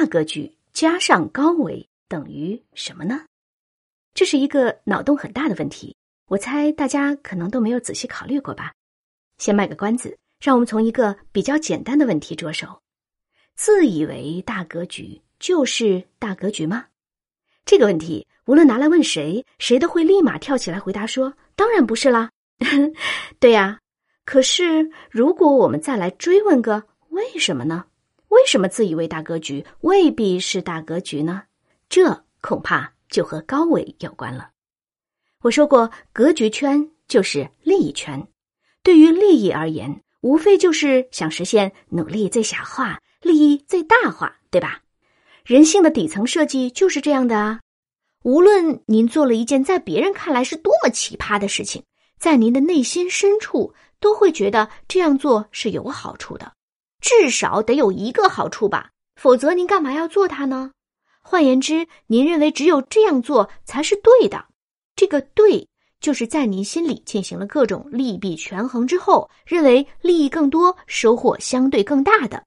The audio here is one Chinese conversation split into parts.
大格局加上高维等于什么呢？这是一个脑洞很大的问题，我猜大家可能都没有仔细考虑过吧。先卖个关子，让我们从一个比较简单的问题着手：自以为大格局就是大格局吗？这个问题无论拿来问谁，谁都会立马跳起来回答说：“当然不是啦。”对呀，可是如果我们再来追问个为什么呢？为什么自以为大格局未必是大格局呢？这恐怕。就和高维有关了。我说过，格局圈就是利益圈。对于利益而言，无非就是想实现努力最小化、利益最大化，对吧？人性的底层设计就是这样的啊。无论您做了一件在别人看来是多么奇葩的事情，在您的内心深处都会觉得这样做是有好处的，至少得有一个好处吧？否则您干嘛要做它呢？换言之，您认为只有这样做才是对的。这个“对”就是在您心里进行了各种利弊权衡之后，认为利益更多、收获相对更大的。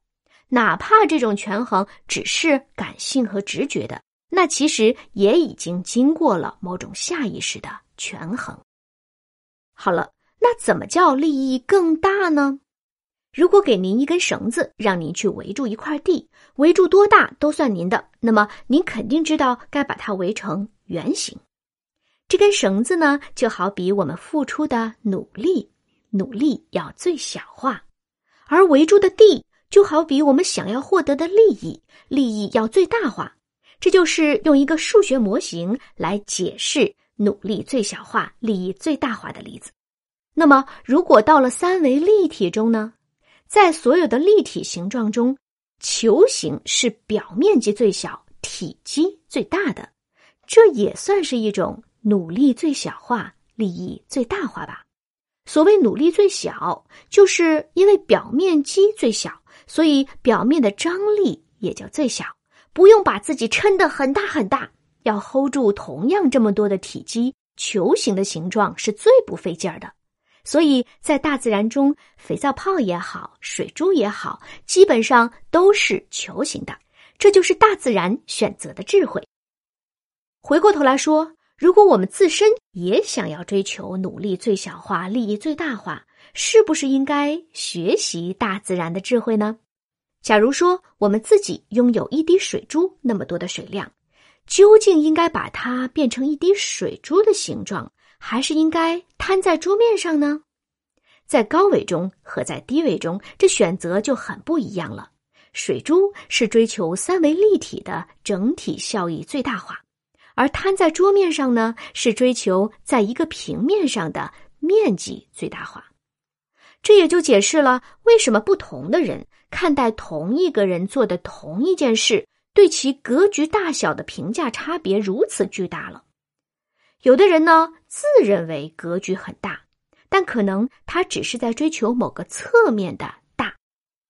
哪怕这种权衡只是感性和直觉的，那其实也已经经过了某种下意识的权衡。好了，那怎么叫利益更大呢？如果给您一根绳子，让您去围住一块地，围住多大都算您的，那么您肯定知道该把它围成圆形。这根绳子呢，就好比我们付出的努力，努力要最小化；而围住的地，就好比我们想要获得的利益，利益要最大化。这就是用一个数学模型来解释努力最小化、利益最大化的例子。那么，如果到了三维立体中呢？在所有的立体形状中，球形是表面积最小、体积最大的，这也算是一种努力最小化、利益最大化吧。所谓努力最小，就是因为表面积最小，所以表面的张力也就最小，不用把自己撑得很大很大，要 hold 住同样这么多的体积，球形的形状是最不费劲儿的。所以在大自然中，肥皂泡也好，水珠也好，基本上都是球形的。这就是大自然选择的智慧。回过头来说，如果我们自身也想要追求努力最小化、利益最大化，是不是应该学习大自然的智慧呢？假如说我们自己拥有一滴水珠那么多的水量，究竟应该把它变成一滴水珠的形状？还是应该摊在桌面上呢？在高维中和在低维中，这选择就很不一样了。水珠是追求三维立体的整体效益最大化，而摊在桌面上呢，是追求在一个平面上的面积最大化。这也就解释了为什么不同的人看待同一个人做的同一件事，对其格局大小的评价差别如此巨大了。有的人呢，自认为格局很大，但可能他只是在追求某个侧面的大，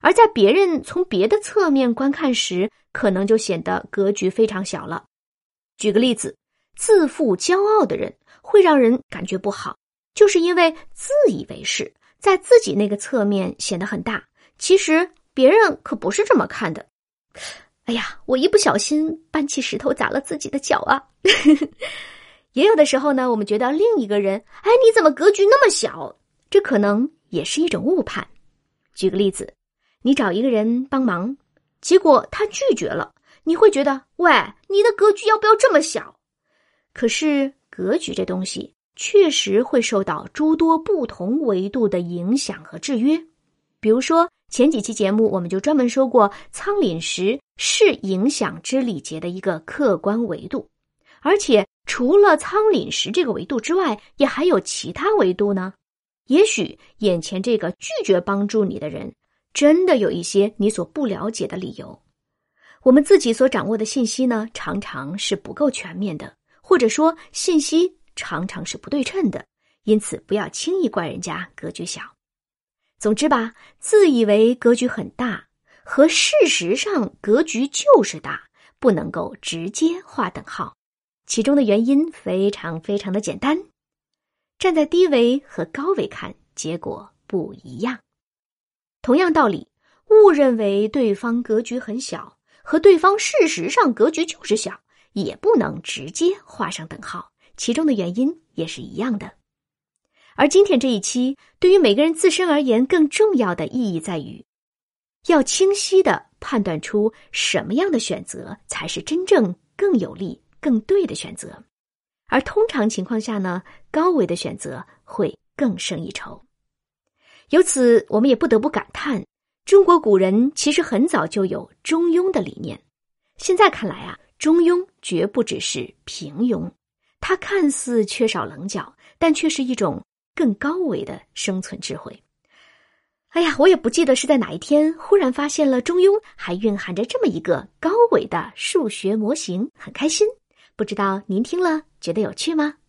而在别人从别的侧面观看时，可能就显得格局非常小了。举个例子，自负骄傲的人会让人感觉不好，就是因为自以为是，在自己那个侧面显得很大，其实别人可不是这么看的。哎呀，我一不小心搬起石头砸了自己的脚啊！也有的时候呢，我们觉得另一个人，哎，你怎么格局那么小？这可能也是一种误判。举个例子，你找一个人帮忙，结果他拒绝了，你会觉得，喂，你的格局要不要这么小？可是格局这东西确实会受到诸多不同维度的影响和制约。比如说前几期节目，我们就专门说过，仓廪实是影响之礼节的一个客观维度。而且，除了仓廪实这个维度之外，也还有其他维度呢。也许眼前这个拒绝帮助你的人，真的有一些你所不了解的理由。我们自己所掌握的信息呢，常常是不够全面的，或者说信息常常是不对称的。因此，不要轻易怪人家格局小。总之吧，自以为格局很大，和事实上格局就是大，不能够直接划等号。其中的原因非常非常的简单，站在低维和高维看，结果不一样。同样道理，误认为对方格局很小，和对方事实上格局就是小，也不能直接画上等号。其中的原因也是一样的。而今天这一期，对于每个人自身而言，更重要的意义在于，要清晰的判断出什么样的选择才是真正更有利、更对的选择。而通常情况下呢，高维的选择会更胜一筹。由此，我们也不得不感叹，中国古人其实很早就有中庸的理念。现在看来啊，中庸绝不只是平庸，它看似缺少棱角，但却是一种。更高维的生存智慧。哎呀，我也不记得是在哪一天忽然发现了中庸还蕴含着这么一个高维的数学模型，很开心。不知道您听了觉得有趣吗？